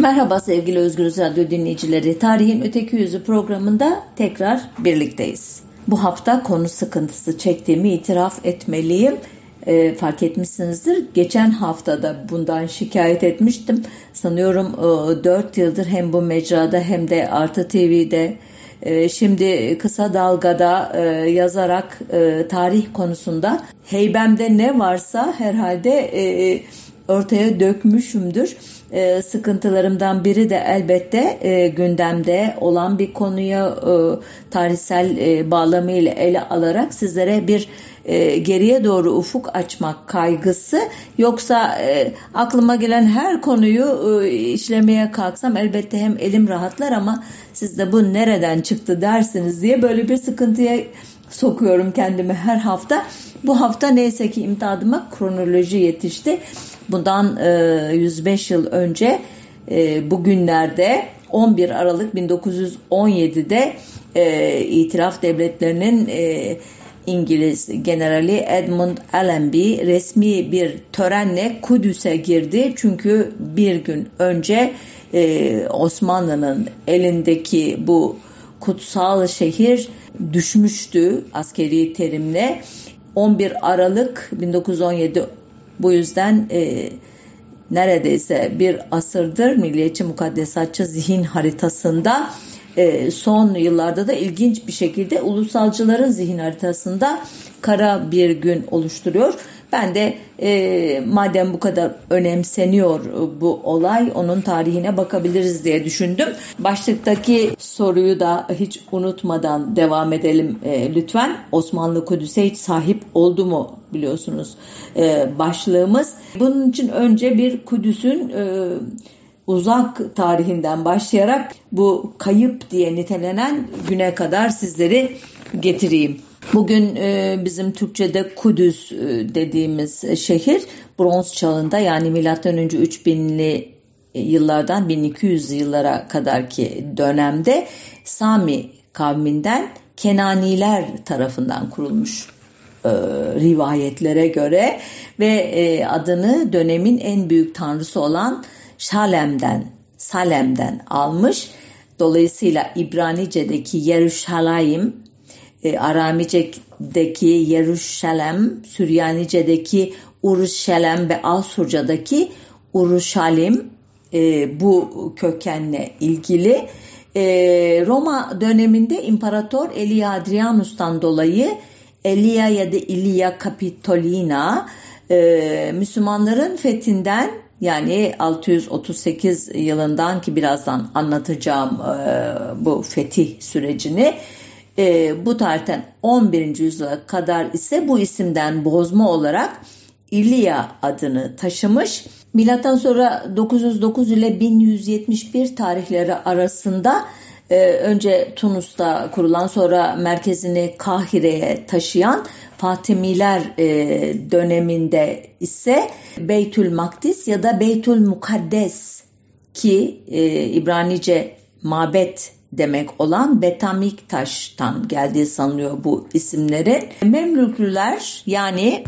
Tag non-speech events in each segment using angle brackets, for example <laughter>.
Merhaba sevgili Özgür Radyo dinleyicileri. Tarihin Öteki Yüzü programında tekrar birlikteyiz. Bu hafta konu sıkıntısı çektiğimi itiraf etmeliyim. E, fark etmişsinizdir. Geçen haftada bundan şikayet etmiştim. Sanıyorum e, 4 yıldır hem bu mecrada hem de Artı TV'de e, şimdi kısa dalgada e, yazarak e, tarih konusunda heybemde ne varsa herhalde e, ortaya dökmüşümdür. E, sıkıntılarımdan biri de elbette e, gündemde olan bir konuya e, tarihsel e, bağlamıyla ele alarak sizlere bir geriye doğru ufuk açmak kaygısı yoksa aklıma gelen her konuyu işlemeye kalksam elbette hem elim rahatlar ama siz de bu nereden çıktı dersiniz diye böyle bir sıkıntıya sokuyorum kendimi her hafta. Bu hafta neyse ki imdadıma kronoloji yetişti. Bundan e, 105 yıl önce e, bugünlerde 11 Aralık 1917'de e, itiraf devletlerinin e, İngiliz generali Edmund Allenby resmi bir törenle Kudüs'e girdi. Çünkü bir gün önce e, Osmanlı'nın elindeki bu kutsal şehir düşmüştü askeri terimle. 11 Aralık 1917 bu yüzden e, neredeyse bir asırdır milliyetçi mukaddesatçı zihin haritasında e, son yıllarda da ilginç bir şekilde ulusalcıların zihin haritasında kara bir gün oluşturuyor. Ben de e, madem bu kadar önemseniyor bu olay onun tarihine bakabiliriz diye düşündüm. Başlıktaki soruyu da hiç unutmadan devam edelim e, lütfen. Osmanlı Kudüs'e hiç sahip oldu mu biliyorsunuz e, başlığımız. Bunun için önce bir Kudüs'ün e, uzak tarihinden başlayarak bu kayıp diye nitelenen güne kadar sizleri getireyim. Bugün e, bizim Türkçe'de Kudüs e, dediğimiz şehir bronz çağında yani önce 3000'li yıllardan 1200 yıllara kadarki dönemde Sami kavminden Kenaniler tarafından kurulmuş e, rivayetlere göre ve e, adını dönemin en büyük tanrısı olan Şalem'den, Salem'den almış. Dolayısıyla İbranice'deki Yeruşalayim, e, Aramice'deki Yeruşalem, Süryanice'deki Uruşalem ve Asurca'daki Uruşalim e, bu kökenle ilgili. E, Roma döneminde İmparator Elia Adrianus'tan dolayı Elia ya da Ilia Capitolina e, Müslümanların fethinden yani 638 yılından ki birazdan anlatacağım e, bu fetih sürecini e, bu tarihten 11. yüzyıla kadar ise bu isimden bozma olarak İlya adını taşımış. Milattan sonra 909 ile 1171 tarihleri arasında e, önce Tunus'ta kurulan sonra merkezini Kahire'ye taşıyan Fatimiler e, döneminde ise Beytül Makdis ya da Beytül Mukaddes ki e, İbranice mabet demek olan Betamik taştan geldiği sanılıyor bu isimlerin. Memlüklüler yani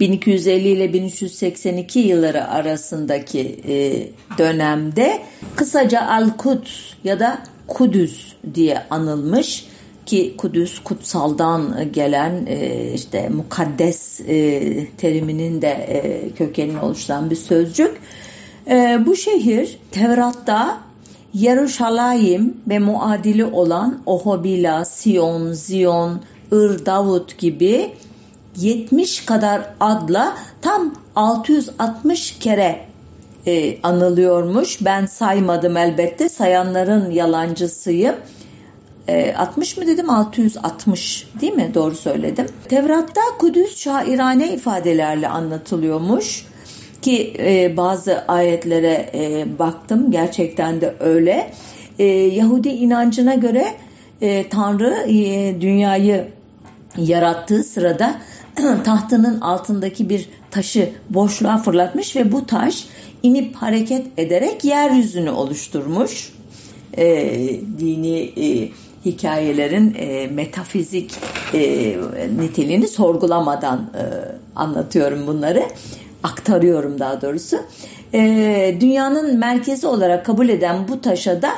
1250 ile 1382 yılları arasındaki e, dönemde kısaca Al-Kuds ya da Kudüs diye anılmış ki Kudüs kutsaldan gelen e, işte mukaddes e, teriminin de e, kökenini oluşturan bir sözcük. Bu şehir Tevrat'ta Yeruşalayim ve muadili olan Ohobila, Sion, Zion, Ir Davut gibi 70 kadar adla tam 660 kere e, anılıyormuş. Ben saymadım elbette. Sayanların yalancısıyım. E, 60 mı dedim? 660 değil mi? Doğru söyledim. Tevrat'ta Kudüs şairane ifadelerle anlatılıyormuş ki e, bazı ayetlere e, baktım gerçekten de öyle. E, Yahudi inancına göre e, Tanrı e, dünyayı yarattığı sırada <clears throat> tahtının altındaki bir taşı boşluğa fırlatmış ve bu taş inip hareket ederek yeryüzünü oluşturmuş. E, dini e, hikayelerin e, metafizik e, niteliğini sorgulamadan e, anlatıyorum bunları. Aktarıyorum daha doğrusu. E, dünyanın merkezi olarak kabul eden bu taşa da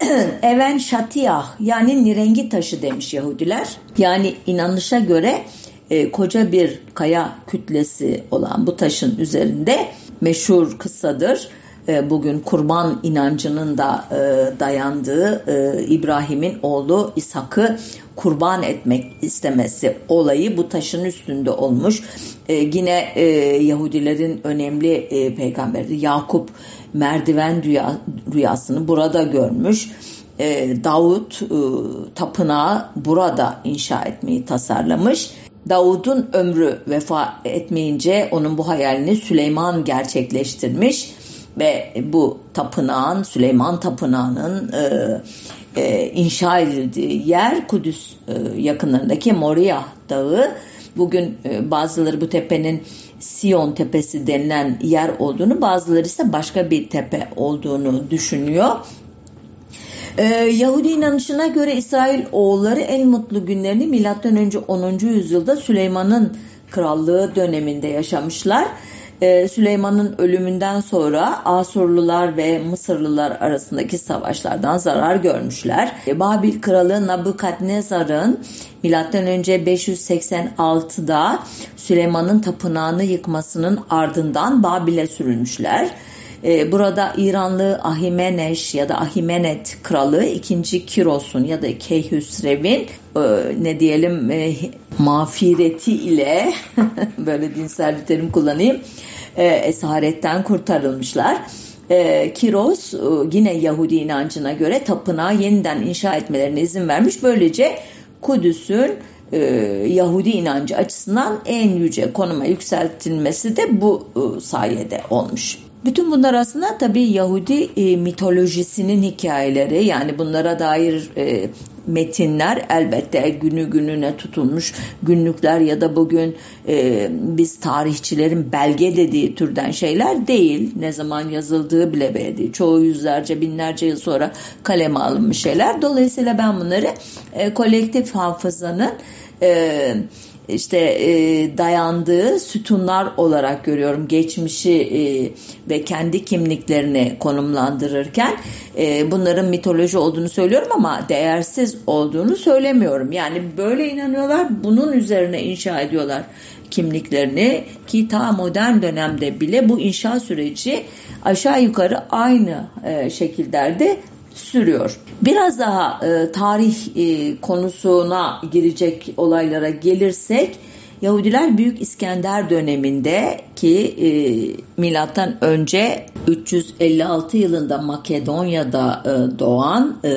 <clears throat> Even Şatiyah yani nirengi taşı demiş Yahudiler. Yani inanışa göre e, koca bir kaya kütlesi olan bu taşın üzerinde meşhur kıssadır. E, bugün kurban inancının da e, dayandığı e, İbrahim'in oğlu İshak'ı kurban etmek istemesi olayı bu taşın üstünde olmuş. Yine Yahudilerin önemli peygamberi Yakup merdiven rüyasını burada görmüş. Davut tapınağı burada inşa etmeyi tasarlamış. Davud'un ömrü vefa etmeyince onun bu hayalini Süleyman gerçekleştirmiş ve bu tapınağın Süleyman Tapınağı'nın e, e, inşa edildiği yer Kudüs e, yakınlarındaki Moria Dağı. Bugün e, bazıları bu tepenin Sion Tepesi denilen yer olduğunu, bazıları ise başka bir tepe olduğunu düşünüyor. Ee, Yahudi inanışına göre İsrail oğulları en mutlu günlerini M.Ö. 10. yüzyılda Süleyman'ın krallığı döneminde yaşamışlar Süleyman'ın ölümünden sonra Asurlular ve Mısırlılar arasındaki savaşlardan zarar görmüşler. E, Babil kralı Nabukadnezar'ın M.Ö. 586'da Süleyman'ın tapınağını yıkmasının ardından Babil'e sürülmüşler. E, burada İranlı Ahimeneş ya da Ahimenet kralı 2. Kiros'un ya da Keyhüsrev'in e, ne diyelim e, mağfireti ile <laughs> böyle dinsel bir terim kullanayım esaretten kurtarılmışlar. Kiros yine Yahudi inancına göre tapınağı yeniden inşa etmelerine izin vermiş. Böylece Kudüs'ün Yahudi inancı açısından en yüce konuma yükseltilmesi de bu sayede olmuş. Bütün bunlar aslında tabii Yahudi e, mitolojisinin hikayeleri yani bunlara dair e, metinler elbette günü gününe tutulmuş günlükler ya da bugün e, biz tarihçilerin belge dediği türden şeyler değil. Ne zaman yazıldığı bile belli. Çoğu yüzlerce binlerce yıl sonra kaleme alınmış şeyler. Dolayısıyla ben bunları e, kolektif hafızanın e, işte e, dayandığı sütunlar olarak görüyorum geçmişi e, ve kendi kimliklerini konumlandırırken e, bunların mitoloji olduğunu söylüyorum ama değersiz olduğunu söylemiyorum. Yani böyle inanıyorlar bunun üzerine inşa ediyorlar kimliklerini ki ta modern dönemde bile bu inşa süreci aşağı yukarı aynı e, şekillerde sürüyor. Biraz daha e, tarih e, konusuna girecek olaylara gelirsek Yahudiler Büyük İskender döneminde ki e, milattan önce 356 yılında Makedonya'da e, doğan e,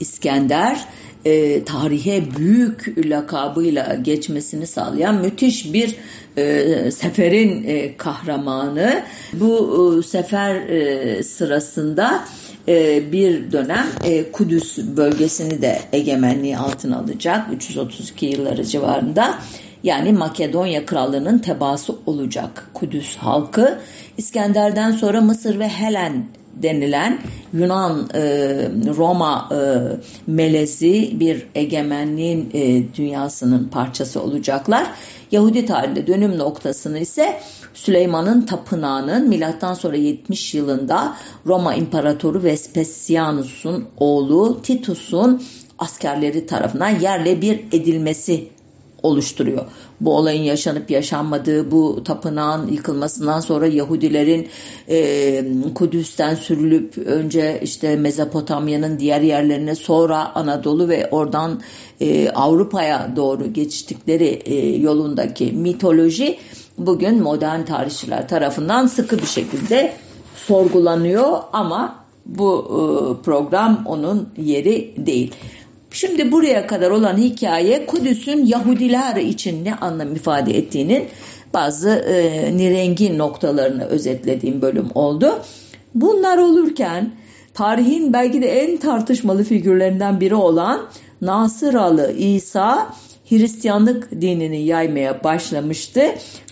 İskender e, tarihe büyük lakabıyla geçmesini sağlayan müthiş bir e, seferin e, kahramanı. Bu e, sefer e, sırasında e, bir dönem e, Kudüs bölgesini de egemenliği altına alacak 332 yılları civarında. Yani Makedonya krallığının tebaası olacak Kudüs halkı. İskender'den sonra Mısır ve Helen denilen Yunan e, Roma e, melezi bir egemenliğin e, dünyasının parçası olacaklar. Yahudi tarihinde dönüm noktasını ise Süleyman'ın tapınağının milattan sonra 70 yılında Roma İmparatoru Vespasianus'un oğlu Titus'un askerleri tarafından yerle bir edilmesi oluşturuyor. Bu olayın yaşanıp yaşanmadığı, bu tapınağın yıkılmasından sonra Yahudilerin e, Kudüs'ten sürülüp önce işte Mezopotamya'nın diğer yerlerine sonra Anadolu ve oradan e, Avrupa'ya doğru geçtikleri e, yolundaki mitoloji bugün modern tarihçiler tarafından sıkı bir şekilde sorgulanıyor ama bu e, program onun yeri değil. Şimdi buraya kadar olan hikaye Kudüs'ün Yahudiler için ne anlam ifade ettiğinin bazı e, nirengi noktalarını özetlediğim bölüm oldu. Bunlar olurken tarihin belki de en tartışmalı figürlerinden biri olan Nasıralı İsa Hristiyanlık dinini yaymaya başlamıştı.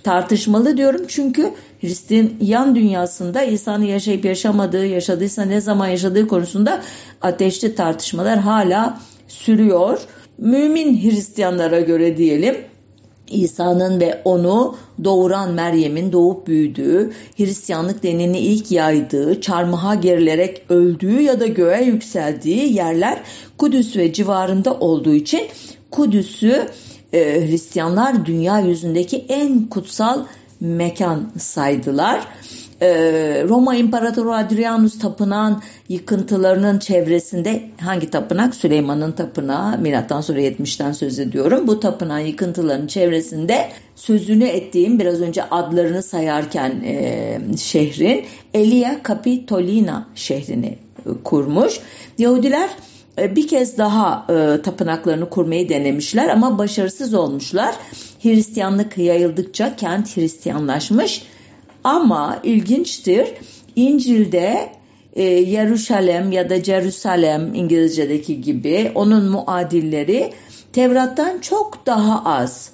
Tartışmalı diyorum çünkü Hristiyan dünyasında İsa'nın yaşayıp yaşamadığı, yaşadıysa ne zaman yaşadığı konusunda ateşli tartışmalar hala sürüyor. Mümin Hristiyanlara göre diyelim İsa'nın ve onu doğuran Meryem'in doğup büyüdüğü, Hristiyanlık dinini ilk yaydığı, çarmıha gerilerek öldüğü ya da göğe yükseldiği yerler Kudüs ve civarında olduğu için Kudüs'ü e, Hristiyanlar dünya yüzündeki en kutsal mekan saydılar. Ee, Roma İmparatoru Adrianus tapınağın yıkıntılarının çevresinde hangi tapınak? Süleyman'ın tapınağı milattan sonra 70'ten söz ediyorum. Bu tapınağın yıkıntılarının çevresinde sözünü ettiğim biraz önce adlarını sayarken e, şehrin Elia Capitolina şehrini kurmuş. Yahudiler e, bir kez daha e, tapınaklarını kurmayı denemişler ama başarısız olmuşlar. Hristiyanlık yayıldıkça kent Hristiyanlaşmış ama ilginçtir İncil'de e, Yeruşalem ya da Jerusalem İngilizce'deki gibi onun muadilleri Tevrat'tan çok daha az.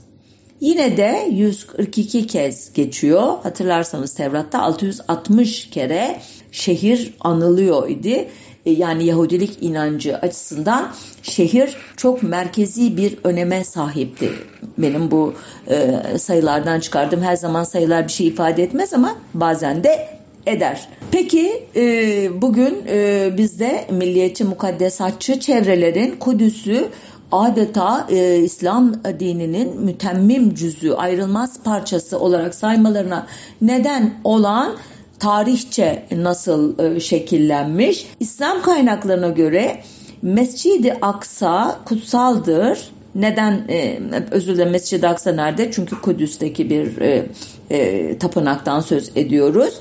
Yine de 142 kez geçiyor. Hatırlarsanız Tevrat'ta 660 kere şehir anılıyor idi. E, yani Yahudilik inancı açısından şehir çok merkezi bir öneme sahipti. Benim bu e, sayılardan çıkardığım her zaman sayılar bir şey ifade etmez ama bazen de eder. Peki e, bugün e, bizde milliyetçi mukaddesatçı çevrelerin Kudüs'ü adeta e, İslam dininin mütemmim cüzü, ayrılmaz parçası olarak saymalarına neden olan tarihçe nasıl e, şekillenmiş? İslam kaynaklarına göre Mescid-i Aksa kutsaldır. Neden e, özür dilerim Mescid-i Aksa nerede? Çünkü Kudüs'teki bir e, e, tapınaktan söz ediyoruz.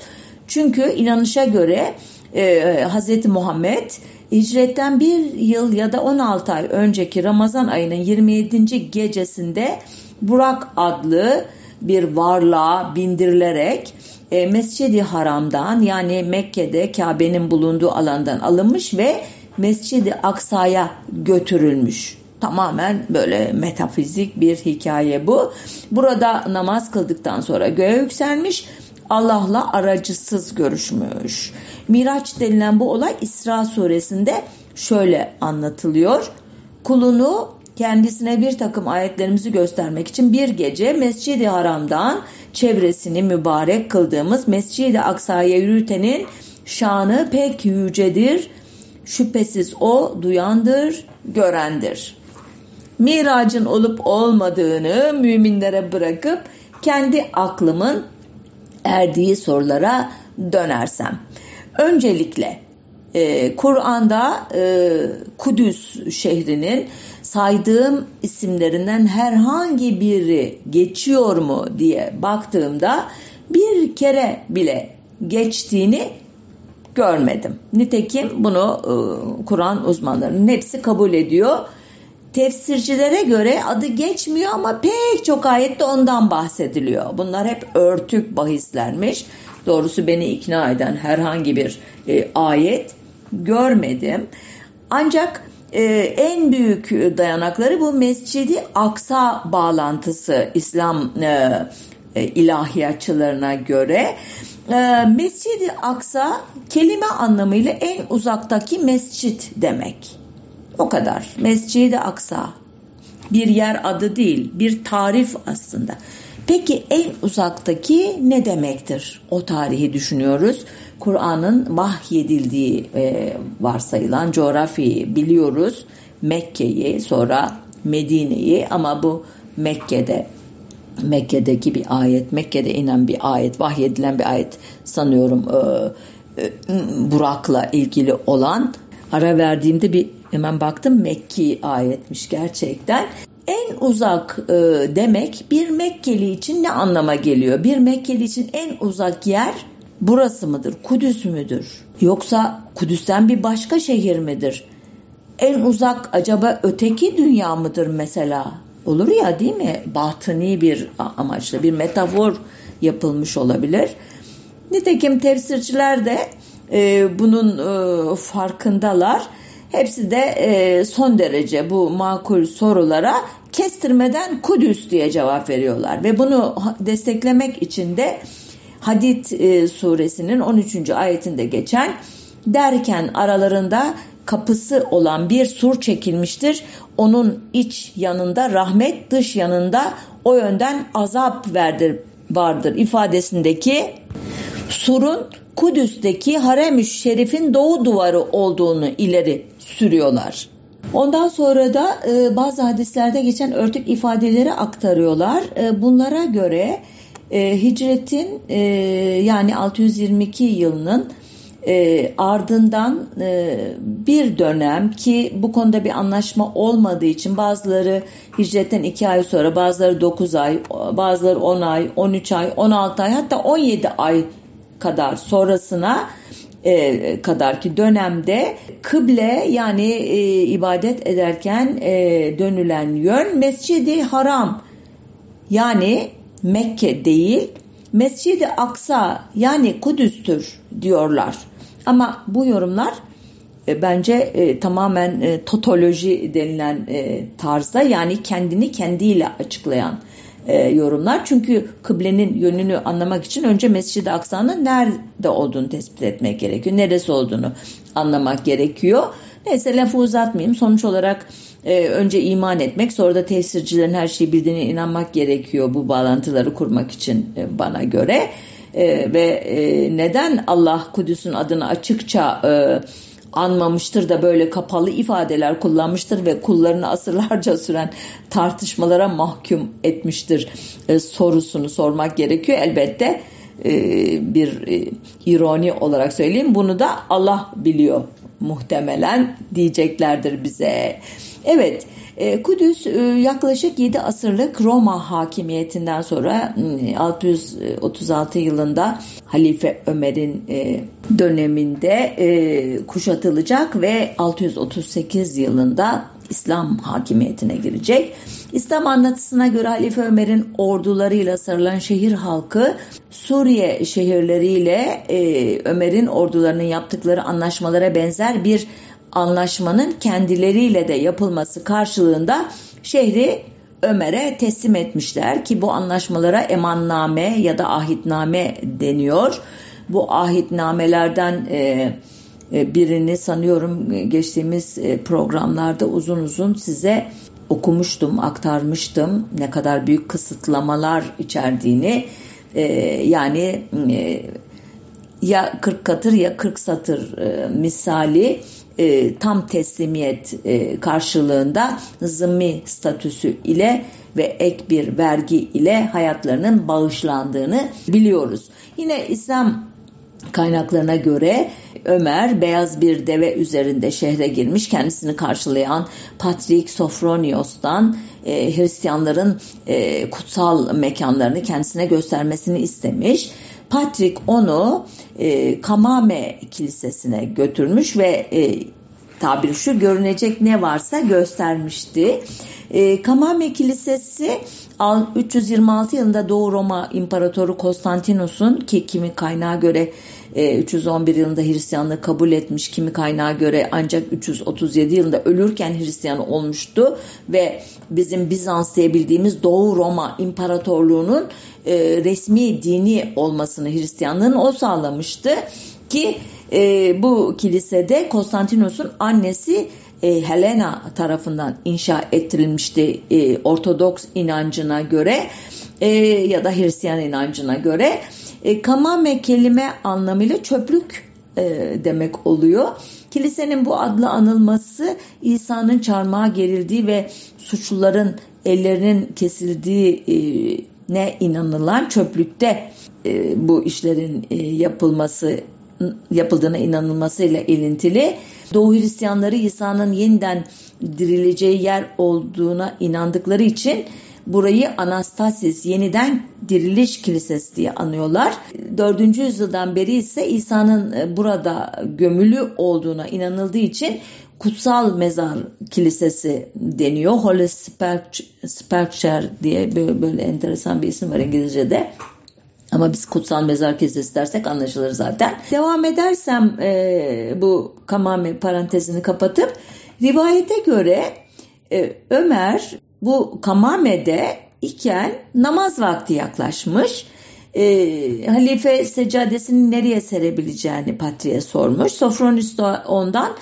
Çünkü inanışa göre e, Hz. Muhammed hicretten bir yıl ya da 16 ay önceki Ramazan ayının 27. gecesinde Burak adlı bir varlığa bindirilerek e, Haram'dan yani Mekke'de Kabe'nin bulunduğu alandan alınmış ve Mescid-i Aksa'ya götürülmüş. Tamamen böyle metafizik bir hikaye bu. Burada namaz kıldıktan sonra göğe yükselmiş Allah'la aracısız görüşmüş. Miraç denilen bu olay İsra suresinde şöyle anlatılıyor. Kulunu kendisine bir takım ayetlerimizi göstermek için bir gece Mescid-i Haram'dan çevresini mübarek kıldığımız Mescid-i Aksa'ya yürütenin şanı pek yücedir. Şüphesiz o duyandır, görendir. Miracın olup olmadığını müminlere bırakıp kendi aklımın erdiği sorulara dönersem. Öncelikle e, Kur'an'da e, Kudüs şehrinin saydığım isimlerinden herhangi biri geçiyor mu diye baktığımda bir kere bile geçtiğini görmedim. Nitekim bunu e, Kur'an uzmanlarının hepsi kabul ediyor. Tefsircilere göre adı geçmiyor ama pek çok ayette ondan bahsediliyor. Bunlar hep örtük bahislermiş. Doğrusu beni ikna eden herhangi bir e, ayet görmedim. Ancak e, en büyük dayanakları bu Mescidi Aksa bağlantısı İslam e, e, ilahiyatçılarına göre. E, Mescidi Aksa kelime anlamıyla en uzaktaki mescit demek. O kadar. Mescidi Aksa. Bir yer adı değil, bir tarif aslında. Peki en uzaktaki ne demektir? O tarihi düşünüyoruz. Kur'an'ın vahyedildiği e, varsayılan coğrafyayı biliyoruz. Mekke'yi sonra Medine'yi ama bu Mekke'de Mekke'deki bir ayet, Mekke'de inen bir ayet, vahyedilen bir ayet sanıyorum e, e, Burak'la ilgili olan ara verdiğimde bir hemen baktım Mekki ayetmiş gerçekten. En uzak e, demek bir Mekkeli için ne anlama geliyor? Bir Mekkeli için en uzak yer burası mıdır? Kudüs müdür? Yoksa Kudüs'ten bir başka şehir midir? En uzak acaba öteki dünya mıdır mesela? Olur ya değil mi? Batıni bir amaçla bir metafor yapılmış olabilir. Nitekim tefsirciler de e, bunun e, farkındalar. Hepsi de e, son derece bu makul sorulara kestirmeden Kudüs diye cevap veriyorlar. Ve bunu desteklemek için de Hadid e, suresinin 13. ayetinde geçen derken aralarında kapısı olan bir sur çekilmiştir. Onun iç yanında rahmet, dış yanında o yönden azap verdir, vardır ifadesindeki surun Kudüs'teki Harem-i Şerif'in doğu duvarı olduğunu ileri sürüyorlar. Ondan sonra da e, bazı hadislerde geçen örtük ifadeleri aktarıyorlar. E, bunlara göre e, hicretin e, yani 622 yılının e, ardından e, bir dönem ki bu konuda bir anlaşma olmadığı için bazıları hicretten 2 ay sonra bazıları 9 ay bazıları 10 ay 13 ay 16 ay hatta 17 ay kadar sonrasına e, kadarki dönemde kıble yani e, ibadet ederken e, dönülen yön Mescidi Haram. Yani Mekke değil Mescidi Aksa yani Kudüs'tür diyorlar. Ama bu yorumlar e, bence e, tamamen e, totoloji denilen e, tarzda yani kendini kendiyle açıklayan e, yorumlar. Çünkü kıblenin yönünü anlamak için önce Mescid-i Aksa'nın nerede olduğunu tespit etmek gerekiyor. Neresi olduğunu anlamak gerekiyor. Neyse lafı uzatmayayım. Sonuç olarak e, önce iman etmek sonra da tesircilerin her şeyi bildiğine inanmak gerekiyor bu bağlantıları kurmak için e, bana göre. E, ve e, neden Allah Kudüs'ün adını açıkça e, anmamıştır da böyle kapalı ifadeler kullanmıştır ve kullarını asırlarca <laughs> süren tartışmalara mahkum etmiştir e, sorusunu sormak gerekiyor. Elbette e, bir e, ironi olarak söyleyeyim bunu da Allah biliyor muhtemelen diyeceklerdir bize. Evet e, Kudüs e, yaklaşık 7 asırlık Roma hakimiyetinden sonra 636 ıı, yılında Halife Ömer'in e, döneminde kuşatılacak ve 638 yılında İslam hakimiyetine girecek. İslam anlatısına göre Halife Ömer'in ordularıyla sarılan şehir halkı Suriye şehirleriyle Ömer'in ordularının yaptıkları anlaşmalara benzer bir anlaşmanın kendileriyle de yapılması karşılığında şehri Ömer'e teslim etmişler ki bu anlaşmalara emanname ya da ahitname deniyor. Bu ahitnamelerden e, e birini sanıyorum geçtiğimiz e, programlarda uzun uzun size okumuştum, aktarmıştım ne kadar büyük kısıtlamalar içerdiğini. E, yani e, ya 40 katır ya 40 satır e, misali e, tam teslimiyet e, karşılığında zımmi statüsü ile ve ek bir vergi ile hayatlarının bağışlandığını biliyoruz. Yine İslam kaynaklarına göre Ömer beyaz bir deve üzerinde şehre girmiş kendisini karşılayan Patrik Sofronios'tan e, Hristiyanların e, kutsal mekanlarını kendisine göstermesini istemiş. Patrick onu e, Kamame Kilisesi'ne götürmüş ve e, tabiri şu görünecek ne varsa göstermişti. E, Kamame Kilisesi 326 yılında Doğu Roma İmparatoru Konstantinos'un ki kimi kaynağa göre 311 e, yılında Hristiyanlığı kabul etmiş kimi kaynağa göre ancak 337 yılında ölürken Hristiyan olmuştu ve bizim Bizans diye bildiğimiz Doğu Roma İmparatorluğu'nun e, resmi dini olmasını Hristiyanlığın o sağlamıştı ki e, bu kilisede Konstantinos'un annesi e, Helena tarafından inşa ettirilmişti e, Ortodoks inancına göre e, ya da Hristiyan inancına göre. E, kamame kelime anlamıyla çöplük e, demek oluyor. Kilisenin bu adlı anılması İsa'nın çarmıha gerildiği ve suçluların ellerinin kesildiği e, ne inanılan çöplükte e, bu işlerin e, yapılması yapıldığına inanılmasıyla ilintili. Doğu Hristiyanları İsa'nın yeniden dirileceği yer olduğuna inandıkları için burayı Anastasis yeniden diriliş kilisesi diye anıyorlar. 4. yüzyıldan beri ise İsa'nın e, burada gömülü olduğuna inanıldığı için kutsal mezar kilisesi deniyor. Holy Sepulchre diye böyle, böyle enteresan bir isim var İngilizce'de. Ama biz kutsal mezar kilisesi dersek anlaşılır zaten. Devam edersem e, bu Kamame parantezini kapatıp rivayete göre e, Ömer bu Kamame'de iken namaz vakti yaklaşmış. E, halife seccadesini nereye serebileceğini Patri'ye sormuş. Sofronis de ondan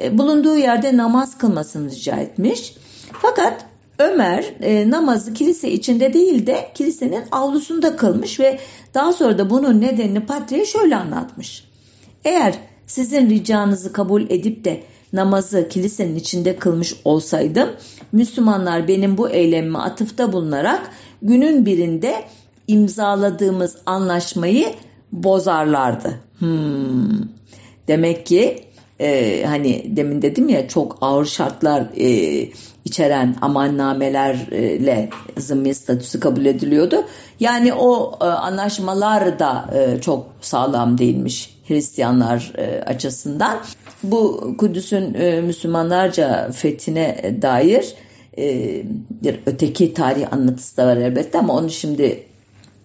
e, bulunduğu yerde namaz kılmasını rica etmiş. Fakat Ömer e, namazı kilise içinde değil de kilisenin avlusunda kılmış ve daha sonra da bunun nedenini Patri'ye şöyle anlatmış. Eğer sizin ricanızı kabul edip de namazı kilisenin içinde kılmış olsaydım Müslümanlar benim bu eylemime atıfta bulunarak günün birinde imzaladığımız anlaşmayı bozarlardı. Hmm. Demek ki e, hani demin dedim ya çok ağır şartlar e, içeren amannamelerle zımmi statüsü kabul ediliyordu. Yani o e, anlaşmalar da e, çok sağlam değilmiş Hristiyanlar e, açısından. Bu Kudüs'ün e, Müslümanlarca fethine dair e, bir öteki tarih anlatısı da var elbette ama onu şimdi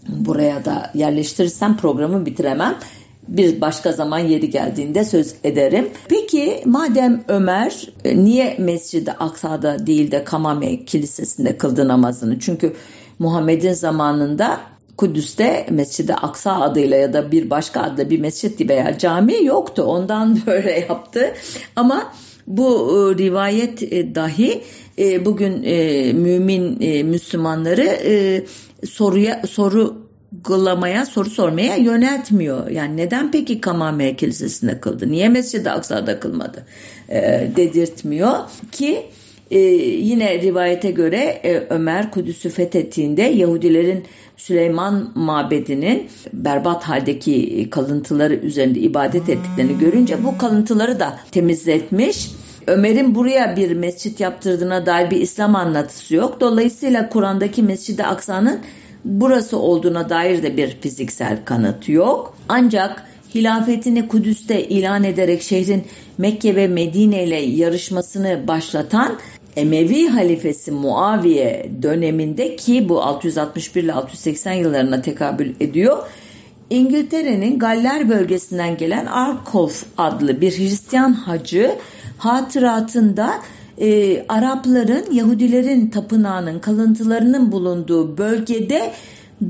buraya da yerleştirirsem programı bitiremem bir başka zaman yeri geldiğinde söz ederim. Peki madem Ömer e, niye Mescid-i Aksa'da değil de Kamame Kilisesi'nde kıldı namazını? Çünkü Muhammed'in zamanında Kudüs'te Mescid-i Aksa adıyla ya da bir başka adla bir mescid veya cami yoktu. Ondan <laughs> böyle yaptı. Ama bu e, rivayet e, dahi bugün mümin Müslümanları soruya soru sorgulamaya, soru sormaya yöneltmiyor. Yani neden peki Kamame Kilisesi'nde kıldı? Niye Mescid-i Aksa'da kılmadı? E, dedirtmiyor ki e, yine rivayete göre e, Ömer Kudüs'ü fethettiğinde Yahudilerin Süleyman mabedinin berbat haldeki kalıntıları üzerinde ibadet ettiklerini görünce bu kalıntıları da temizletmiş. Ömer'in buraya bir mescit yaptırdığına dair bir İslam anlatısı yok. Dolayısıyla Kur'an'daki Mescid-i Aksa'nın burası olduğuna dair de bir fiziksel kanıt yok. Ancak hilafetini Kudüs'te ilan ederek şehrin Mekke ve Medine ile yarışmasını başlatan Emevi halifesi Muaviye döneminde ki bu 661 ile 680 yıllarına tekabül ediyor. İngiltere'nin Galler bölgesinden gelen Arkof adlı bir Hristiyan hacı hatıratında e, Arapların Yahudilerin tapınağının kalıntılarının bulunduğu bölgede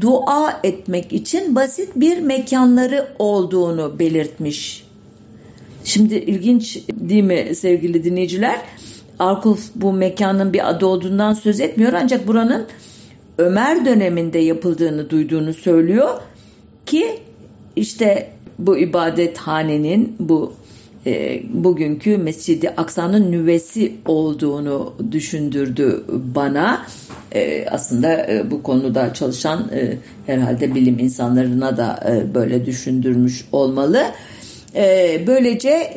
dua etmek için basit bir mekanları olduğunu belirtmiş. Şimdi ilginç değil mi sevgili dinleyiciler? Arkuf bu mekanın bir adı olduğundan söz etmiyor ancak buranın Ömer döneminde yapıldığını duyduğunu söylüyor ki işte bu ibadethanenin bu e, bugünkü Mescid-i Aksa'nın nüvesi olduğunu düşündürdü bana. E, aslında e, bu konuda çalışan herhalde bilim insanlarına da böyle düşündürmüş olmalı. Böylece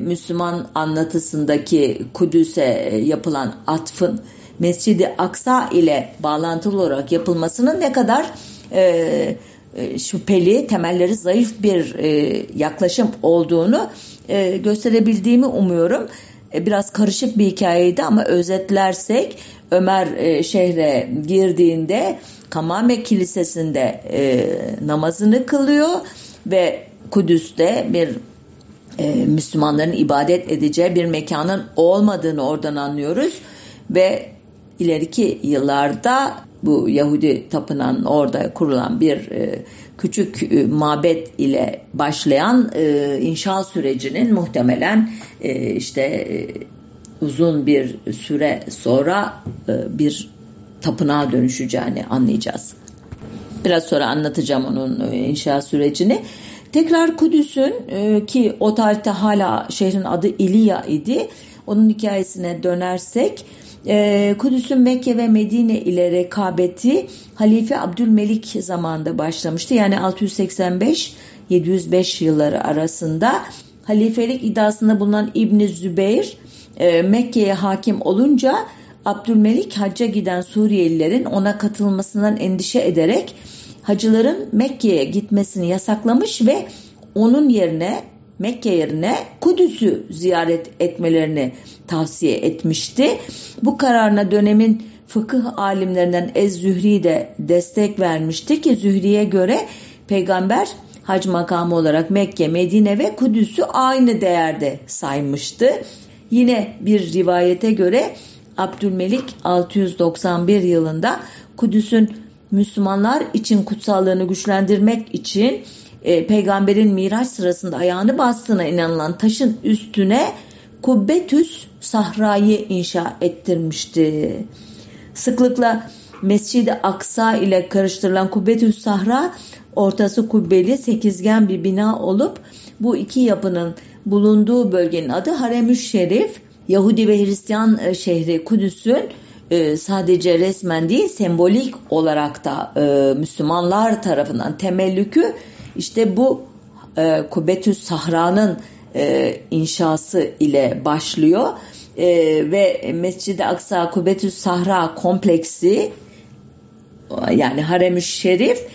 Müslüman anlatısındaki Kudüs'e yapılan atfın Mescid-i Aksa ile bağlantılı olarak yapılmasının ne kadar şüpheli, temelleri zayıf bir yaklaşım olduğunu e, gösterebildiğimi umuyorum. E, biraz karışık bir hikayeydi ama özetlersek Ömer e, şehre girdiğinde Kamame Kilisesi'nde e, namazını kılıyor ve Kudüs'te bir Müslümanların ibadet edeceği bir mekanın olmadığını oradan anlıyoruz ve ileriki yıllarda bu Yahudi tapınan orada kurulan bir e, küçük e, mabet ile başlayan e, inşa sürecinin muhtemelen e, işte e, uzun bir süre sonra e, bir tapınağa dönüşeceğini anlayacağız. Biraz sonra anlatacağım onun inşa sürecini. Tekrar Kudüs'ün ki o tarihte hala şehrin adı İliya idi. Onun hikayesine dönersek e, Kudüs'ün Mekke ve Medine ile rekabeti Halife Abdülmelik zamanında başlamıştı. Yani 685-705 yılları arasında halifelik iddiasında bulunan İbni Zübeyir e, Mekke'ye hakim olunca Abdülmelik hacca giden Suriyelilerin ona katılmasından endişe ederek hacıların Mekke'ye gitmesini yasaklamış ve onun yerine Mekke yerine Kudüs'ü ziyaret etmelerini tavsiye etmişti. Bu kararına dönemin fıkıh alimlerinden Ez-Zühri de destek vermişti ki Zühri'ye göre peygamber hac makamı olarak Mekke, Medine ve Kudüs'ü aynı değerde saymıştı. Yine bir rivayete göre Abdülmelik 691 yılında Kudüs'ün Müslümanlar için kutsallığını güçlendirmek için e, peygamberin miraç sırasında ayağını bastığına inanılan taşın üstüne Kubbetüs sahrayı inşa ettirmişti. Sıklıkla Mescid-i Aksa ile karıştırılan Kubbetül Sahra ortası kubbeli sekizgen bir bina olup bu iki yapının bulunduğu bölgenin adı Haremüş Şerif. Yahudi ve Hristiyan e, şehri Kudüs'ün e, sadece resmen değil sembolik olarak da e, Müslümanlar tarafından temellükü işte bu e, Kubbetü Sahra'nın e, inşası ile başlıyor e, ve Mescid-i Aksa Kubbetü Sahra kompleksi yani Harem-i Şerif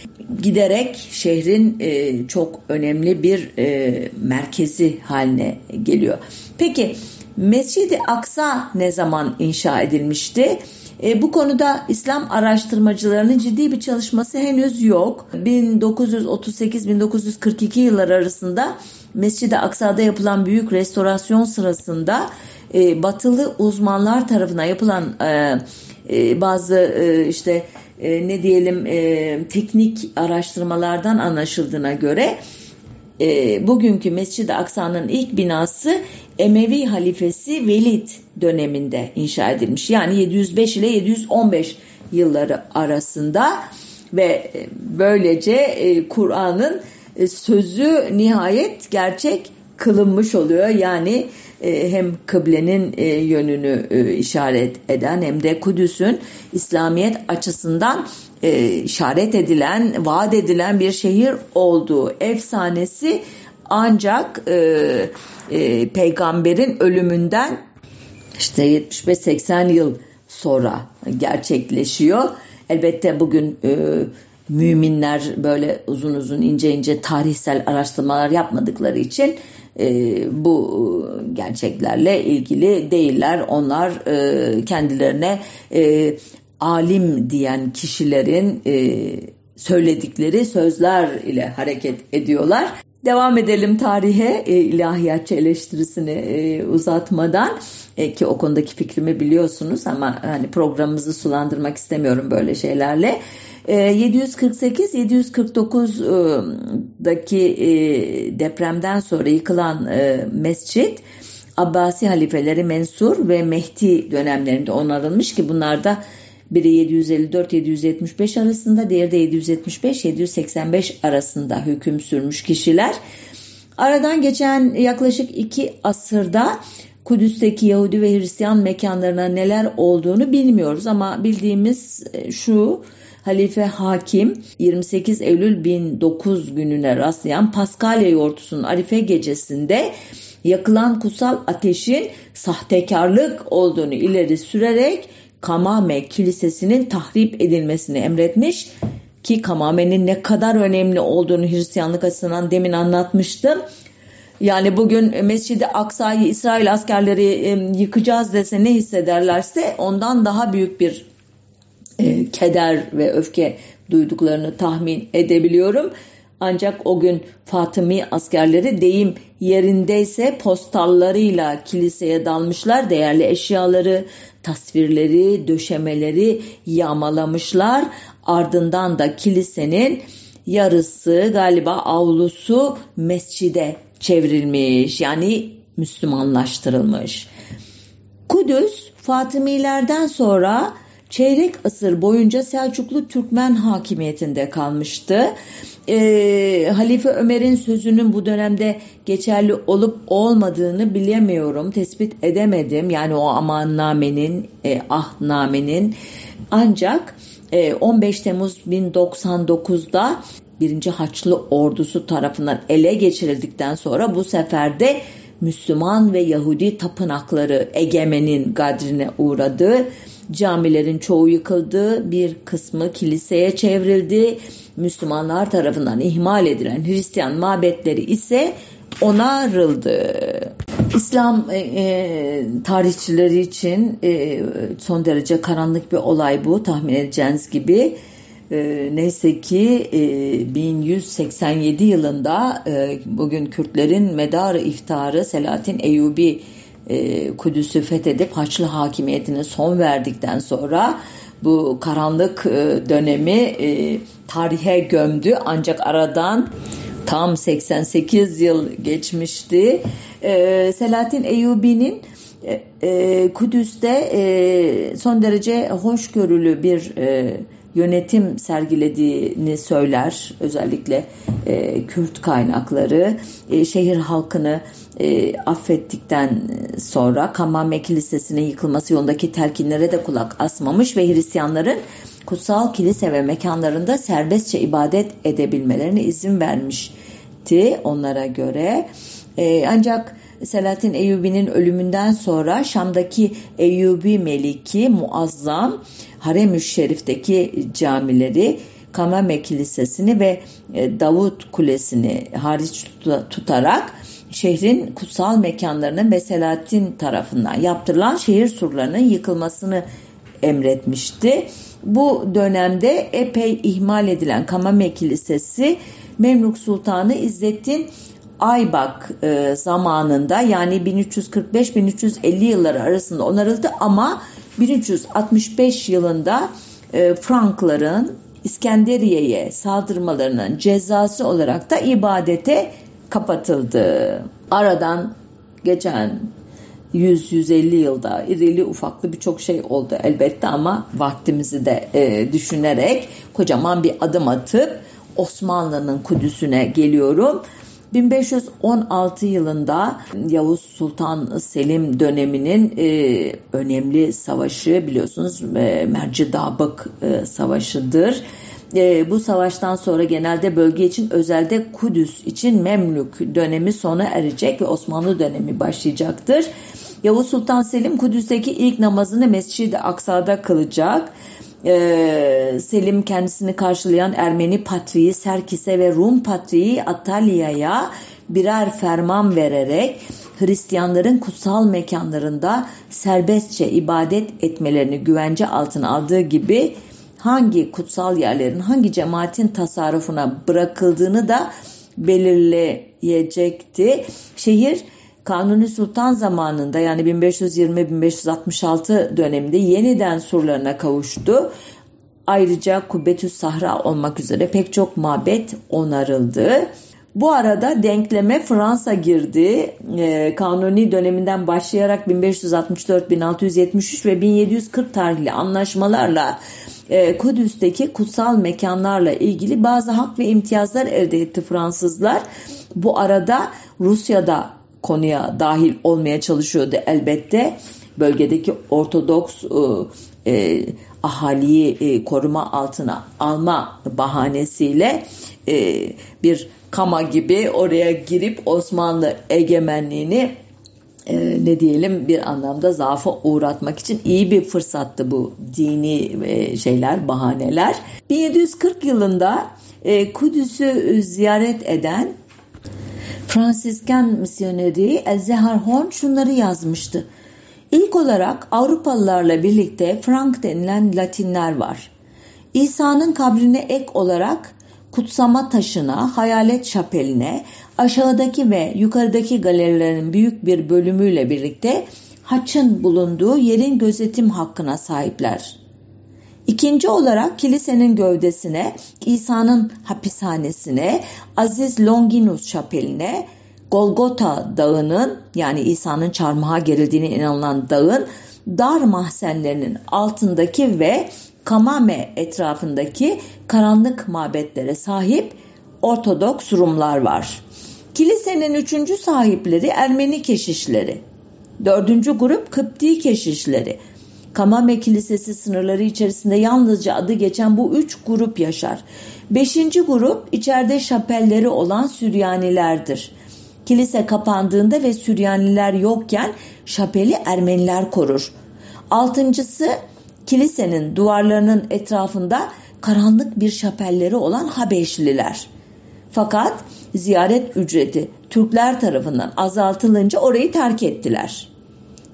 giderek şehrin e, çok önemli bir e, merkezi haline geliyor. Peki Mescid-i Aksa ne zaman inşa edilmişti? E, bu konuda İslam araştırmacılarının ciddi bir çalışması henüz yok. 1938-1942 yıllar arasında Mescid-i Aksa'da yapılan büyük restorasyon sırasında e, batılı uzmanlar tarafından yapılan e, e, bazı e, işte e, ne diyelim e, teknik araştırmalardan anlaşıldığına göre e, bugünkü Mescid-i Aksa'nın ilk binası Emevi halifesi Velid döneminde inşa edilmiş. Yani 705 ile 715 yılları arasında ve e, böylece e, Kur'an'ın e, sözü nihayet gerçek kılınmış oluyor. Yani e, hem kıblenin e, yönünü e, işaret eden hem de Kudüs'ün İslamiyet açısından işaret edilen, vaat edilen bir şehir olduğu efsanesi ancak peygamberin ölümünden işte 75-80 yıl sonra gerçekleşiyor. Elbette bugün müminler böyle uzun uzun ince ince tarihsel araştırmalar yapmadıkları için e, bu gerçeklerle ilgili değiller. Onlar e, kendilerine e, alim diyen kişilerin e, söyledikleri sözler ile hareket ediyorlar. Devam edelim tarihe e, ilahiyatçı eleştirisini e, uzatmadan e, ki o konudaki fikrimi biliyorsunuz ama hani programımızı sulandırmak istemiyorum böyle şeylerle. 748-749'daki e, e, depremden sonra yıkılan e, mescit Abbasi halifeleri Mensur ve Mehdi dönemlerinde onarılmış ki bunlarda biri 754-775 arasında diğeri de 775-785 arasında hüküm sürmüş kişiler. Aradan geçen yaklaşık iki asırda Kudüs'teki Yahudi ve Hristiyan mekanlarına neler olduğunu bilmiyoruz ama bildiğimiz şu Halife Hakim 28 Eylül 1009 gününe rastlayan Paskalya yortusunun Arife gecesinde yakılan kutsal ateşin sahtekarlık olduğunu ileri sürerek Kamame Kilisesi'nin tahrip edilmesini emretmiş ki Kamame'nin ne kadar önemli olduğunu Hristiyanlık açısından demin anlatmıştım. Yani bugün Mescid-i Aksa'yı İsrail askerleri yıkacağız dese ne hissederlerse ondan daha büyük bir e, keder ve öfke duyduklarını tahmin edebiliyorum. Ancak o gün Fatımi askerleri deyim yerindeyse postallarıyla kiliseye dalmışlar. Değerli eşyaları, tasvirleri, döşemeleri yağmalamışlar. Ardından da kilisenin yarısı galiba avlusu mescide çevrilmiş. Yani Müslümanlaştırılmış. Kudüs Fatımilerden sonra çeyrek asır boyunca Selçuklu Türkmen hakimiyetinde kalmıştı. Ee, Halife Ömer'in sözünün bu dönemde geçerli olup olmadığını bilemiyorum, tespit edemedim. Yani o amannamenin, e, ahnamenin ancak e, 15 Temmuz 1099'da birinci Haçlı ordusu tarafından ele geçirildikten sonra bu sefer de Müslüman ve Yahudi tapınakları egemenin gadrine uğradı Camilerin çoğu yıkıldı, bir kısmı kiliseye çevrildi. Müslümanlar tarafından ihmal edilen Hristiyan mabetleri ise onarıldı. İslam e, e, tarihçileri için e, son derece karanlık bir olay bu tahmin edeceğiniz gibi. E, neyse ki e, 1187 yılında e, bugün Kürtlerin medarı iftarı Selahattin Eyyubi e, Kudüs'ü fethedip Haçlı hakimiyetine son verdikten sonra bu karanlık e, dönemi e, tarihe gömdü. Ancak aradan tam 88 yıl geçmişti. E, Selahattin Eyyubi'nin E, e, Kudüs'te e, son derece hoşgörülü bir yönetim sergilediğini söyler. Özellikle e, Kürt kaynakları e, şehir halkını e, affettikten sonra Kamame Kilisesi'nin yıkılması yolundaki telkinlere de kulak asmamış ve Hristiyanların kutsal kilise ve mekanlarında serbestçe ibadet edebilmelerine izin vermişti onlara göre. E, ancak Selahattin Eyyubi'nin ölümünden sonra Şam'daki Eyyubi Meliki Muazzam Harem-ü Şerif'teki camileri Kamame Kilisesi'ni ve e, Davut Kulesi'ni hariç tutarak şehrin kutsal mekanlarının ve Selahattin tarafından yaptırılan şehir surlarının yıkılmasını emretmişti. Bu dönemde epey ihmal edilen Kamame Kilisesi Memluk Sultanı İzzettin Aybak e, zamanında yani 1345-1350 yılları arasında onarıldı ama 1365 yılında e, Frankların İskenderiye'ye saldırmalarının cezası olarak da ibadete kapatıldı. Aradan geçen 100-150 yılda irili ufaklı birçok şey oldu elbette ama vaktimizi de e, düşünerek kocaman bir adım atıp Osmanlı'nın Kudüs'üne geliyorum. 1516 yılında Yavuz Sultan Selim döneminin e, önemli savaşı biliyorsunuz e, Mercidabık e, Savaşı'dır. E, bu savaştan sonra genelde bölge için özelde Kudüs için Memlük dönemi sona erecek ve Osmanlı dönemi başlayacaktır. Yavuz Sultan Selim Kudüs'teki ilk namazını Mescid-i Aksa'da kılacak. Ee, Selim kendisini karşılayan Ermeni patriği Serkis'e ve Rum patriği Atalya'ya birer ferman vererek Hristiyanların kutsal mekanlarında serbestçe ibadet etmelerini güvence altına aldığı gibi hangi kutsal yerlerin hangi cemaatin tasarrufuna bırakıldığını da belirleyecekti. Şehir Kanuni Sultan zamanında yani 1520-1566 döneminde yeniden surlarına kavuştu. Ayrıca Kubbetüs Sahra olmak üzere pek çok mabet onarıldı. Bu arada denkleme Fransa girdi. Ee, kanuni döneminden başlayarak 1564, 1673 ve 1740 tarihli anlaşmalarla e, Kudüs'teki kutsal mekanlarla ilgili bazı hak ve imtiyazlar elde etti Fransızlar. Bu arada Rusya'da konuya dahil olmaya çalışıyordu elbette. Bölgedeki Ortodoks e, e, ahaliyi e, koruma altına alma bahanesiyle e, bir kama gibi oraya girip Osmanlı egemenliğini e, ne diyelim bir anlamda zaafa uğratmak için iyi bir fırsattı bu dini e, şeyler, bahaneler. 1740 yılında e, Kudüs'ü ziyaret eden Fransisken misyoneri Elzehar Horn şunları yazmıştı. İlk olarak Avrupalılarla birlikte Frank denilen Latinler var. İsa'nın kabrine ek olarak kutsama taşına, hayalet şapeline, aşağıdaki ve yukarıdaki galerilerin büyük bir bölümüyle birlikte haçın bulunduğu yerin gözetim hakkına sahipler. İkinci olarak kilisenin gövdesine, İsa'nın hapishanesine, Aziz Longinus Şapeli'ne, Golgota Dağı'nın yani İsa'nın çarmıha gerildiğine inanılan dağın dar mahzenlerinin altındaki ve Kamame etrafındaki karanlık mabetlere sahip Ortodoks Rumlar var. Kilisenin üçüncü sahipleri Ermeni keşişleri. Dördüncü grup Kıpti keşişleri. Kamame Kilisesi sınırları içerisinde yalnızca adı geçen bu üç grup yaşar. Beşinci grup içeride şapelleri olan Süryanilerdir. Kilise kapandığında ve Süryaniler yokken şapeli Ermeniler korur. Altıncısı kilisenin duvarlarının etrafında karanlık bir şapelleri olan Habeşliler. Fakat ziyaret ücreti Türkler tarafından azaltılınca orayı terk ettiler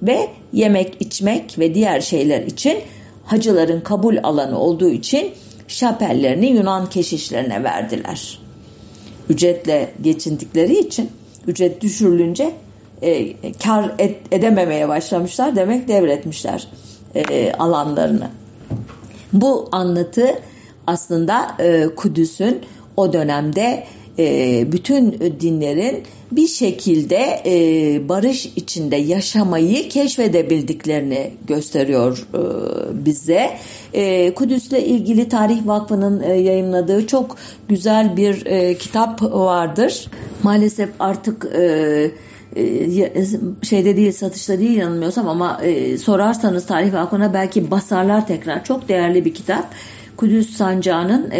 ve yemek, içmek ve diğer şeyler için hacıların kabul alanı olduğu için şapellerini Yunan keşişlerine verdiler. Ücretle geçindikleri için ücret düşürülünce e, kar et, edememeye başlamışlar demek devretmişler e, alanlarını. Bu anlatı aslında e, Kudüs'ün o dönemde e, bütün dinlerin bir şekilde e, barış içinde yaşamayı keşfedebildiklerini gösteriyor e, bize. Kudüs'le ilgili Tarih Vakfı'nın e, yayınladığı çok güzel bir kitap vardır. Maalesef artık e, şeyde değil satışta değil yanılmıyorsam ama sorarsanız Tarih Vakfı'na belki basarlar tekrar. Çok değerli bir kitap. Kudüs Sancağı'nın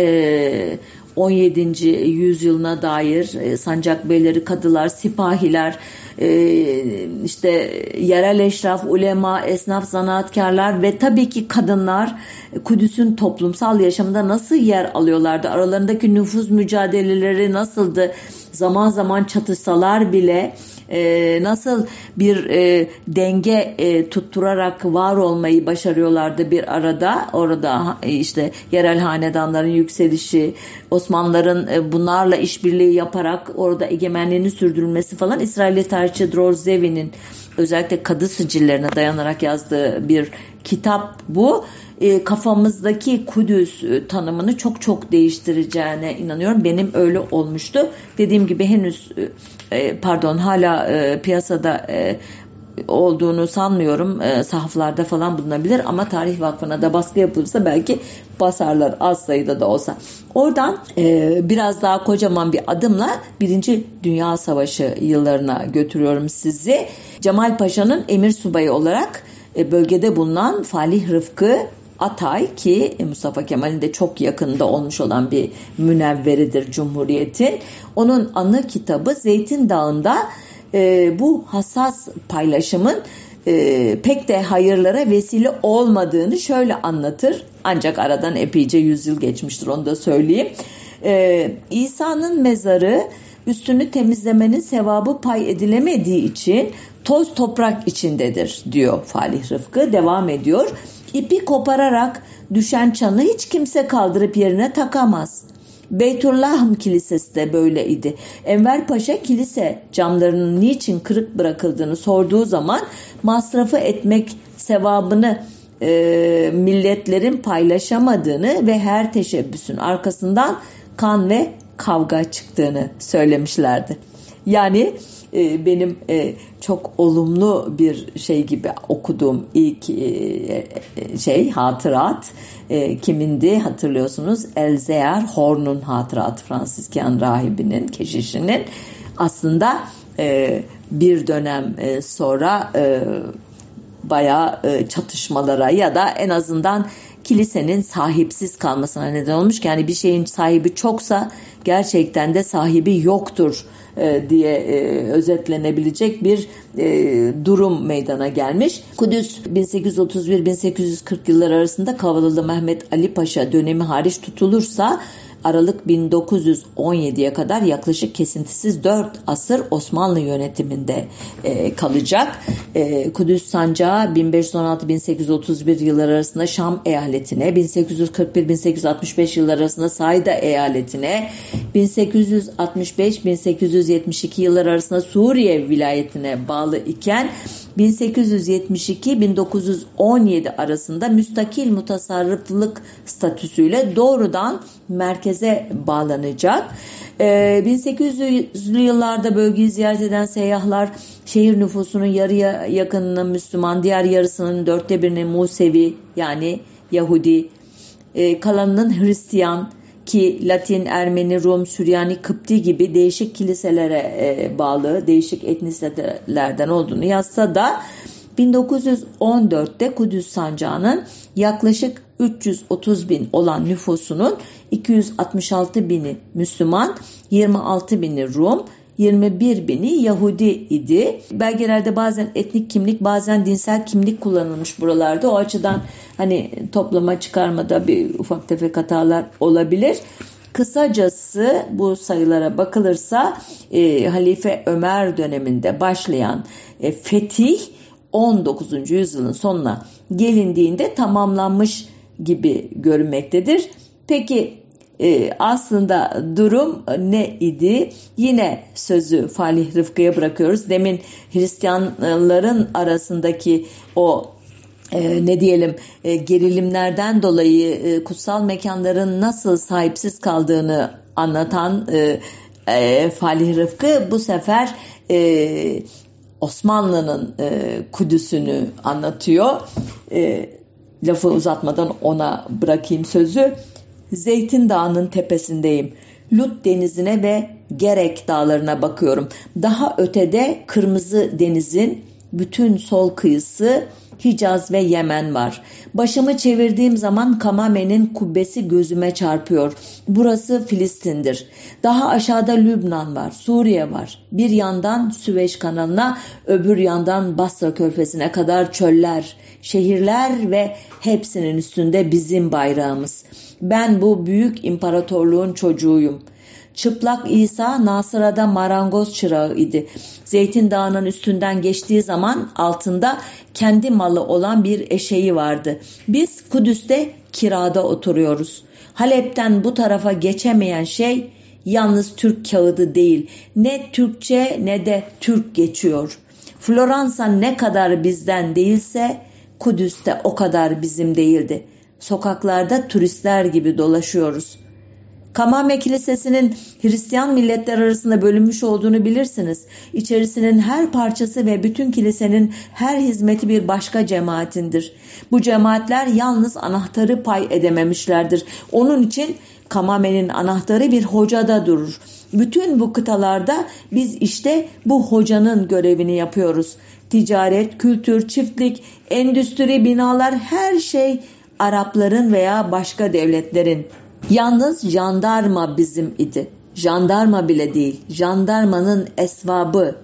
17. yüzyılına dair e, sancak beyleri, kadılar, sipahiler, e, işte yerel eşraf, ulema, esnaf, zanaatkarlar ve tabii ki kadınlar Kudüs'ün toplumsal yaşamında nasıl yer alıyorlardı? Aralarındaki nüfuz mücadeleleri nasıldı? Zaman zaman çatışsalar bile e, nasıl bir e, denge e, tutturarak var olmayı başarıyorlardı bir arada. Orada e, işte yerel hanedanların yükselişi, Osmanlıların bunlarla işbirliği yaparak orada egemenliğini sürdürülmesi falan İsrailli tarihçi Drozdevi'nin özellikle kadı sicillerine dayanarak yazdığı bir kitap bu kafamızdaki Kudüs tanımını çok çok değiştireceğine inanıyorum. Benim öyle olmuştu. Dediğim gibi henüz e pardon hala e, piyasada e, olduğunu sanmıyorum. E, sahaflarda falan bulunabilir ama Tarih Vakfı'na da baskı yapılırsa belki basarlar az sayıda da olsa. Oradan biraz daha kocaman bir adımla Birinci Dünya Savaşı yıllarına götürüyorum sizi. Cemal Paşa'nın emir subayı olarak bölgede bulunan Falih Rıfkı Atay ki Mustafa Kemal'in de çok yakında olmuş olan bir münevveridir Cumhuriyet'in. Onun anı kitabı Zeytin Dağı'nda e, bu hassas paylaşımın e, pek de hayırlara vesile olmadığını şöyle anlatır. Ancak aradan epeyce yüzyıl geçmiştir onu da söyleyeyim. E, İsa'nın mezarı üstünü temizlemenin sevabı pay edilemediği için toz toprak içindedir diyor Falih Rıfkı. Devam ediyor. İpi kopararak düşen çanı hiç kimse kaldırıp yerine takamaz. Beytullahım Kilisesi de böyleydi. Enver Paşa kilise camlarının niçin kırık bırakıldığını sorduğu zaman masrafı etmek sevabını e, milletlerin paylaşamadığını ve her teşebbüsün arkasından kan ve kavga çıktığını söylemişlerdi. Yani e, benim e, çok olumlu bir şey gibi okuduğum ilk e, şey hatırat kimindi hatırlıyorsunuz? Elzear Horn'un hatıratı Fransiskan rahibinin keşişinin. Aslında bir dönem sonra bayağı çatışmalara ya da en azından kilisenin sahipsiz kalmasına neden olmuş. Yani bir şeyin sahibi çoksa gerçekten de sahibi yoktur e, diye e, özetlenebilecek bir e, durum meydana gelmiş. Kudüs 1831-1840 yıllar arasında Kavalılı Mehmet Ali Paşa dönemi hariç tutulursa Aralık 1917'ye kadar yaklaşık kesintisiz 4 asır Osmanlı yönetiminde e, kalacak. E, Kudüs Sancağı 1516-1831 yıllar arasında Şam eyaletine, 1841-1865 yıllar arasında Sayda eyaletine, 1865-1872 yıllar arasında Suriye vilayetine bağlı iken 1872-1917 arasında müstakil mutasarrıflık statüsüyle doğrudan merkeze bağlanacak. Ee, 1800'lü yıllarda bölgeyi ziyaret eden seyyahlar şehir nüfusunun yarıya yakınının Müslüman, diğer yarısının dörtte birinin Musevi yani Yahudi, e, kalanının Hristiyan, ki Latin, Ermeni, Rum, Süryani, Kıpti gibi değişik kiliselere e, bağlı değişik etnisitelerden olduğunu yazsa da 1914'te Kudüs Sancağı'nın yaklaşık 330 bin olan nüfusunun 266 bini Müslüman, 26 bini Rum, 21 bini Yahudi idi. Belgelerde bazen etnik kimlik bazen dinsel kimlik kullanılmış buralarda. O açıdan hani toplama çıkarmada bir ufak tefek hatalar olabilir. Kısacası bu sayılara bakılırsa e, Halife Ömer döneminde başlayan e, fetih 19. yüzyılın sonuna gelindiğinde tamamlanmış gibi görünmektedir. Peki e, aslında durum ne idi? Yine sözü Falih Rıfkı'ya bırakıyoruz. Demin Hristiyanların arasındaki o e, ne diyelim e, gerilimlerden dolayı e, kutsal mekanların nasıl sahipsiz kaldığını anlatan e, e, Falih Rıfkı bu sefer e, Osmanlı'nın e, Kudüs'ünü anlatıyor. E, lafı uzatmadan ona bırakayım sözü. Zeytin Dağı'nın tepesindeyim. Lut denizine ve Gerek dağlarına bakıyorum. Daha ötede Kırmızı Deniz'in bütün sol kıyısı Hicaz ve Yemen var. Başımı çevirdiğim zaman Kamame'nin kubbesi gözüme çarpıyor. Burası Filistin'dir. Daha aşağıda Lübnan var, Suriye var. Bir yandan Süveyş kanalına, öbür yandan Basra körfezine kadar çöller, şehirler ve hepsinin üstünde bizim bayrağımız. Ben bu büyük imparatorluğun çocuğuyum. Çıplak İsa Nasıra'da marangoz çırağı idi. Zeytin Dağı'nın üstünden geçtiği zaman altında kendi malı olan bir eşeği vardı. Biz Kudüs'te kirada oturuyoruz. Halep'ten bu tarafa geçemeyen şey yalnız Türk kağıdı değil. Ne Türkçe ne de Türk geçiyor. Floransa ne kadar bizden değilse Kudüs'te o kadar bizim değildi. Sokaklarda turistler gibi dolaşıyoruz. Kamame Kilisesi'nin Hristiyan milletler arasında bölünmüş olduğunu bilirsiniz. İçerisinin her parçası ve bütün kilisenin her hizmeti bir başka cemaatindir. Bu cemaatler yalnız anahtarı pay edememişlerdir. Onun için Kamame'nin anahtarı bir hocada durur. Bütün bu kıtalarda biz işte bu hocanın görevini yapıyoruz. Ticaret, kültür, çiftlik, endüstri, binalar her şey Arapların veya başka devletlerin. Yalnız jandarma bizim idi. Jandarma bile değil, jandarmanın esvabı.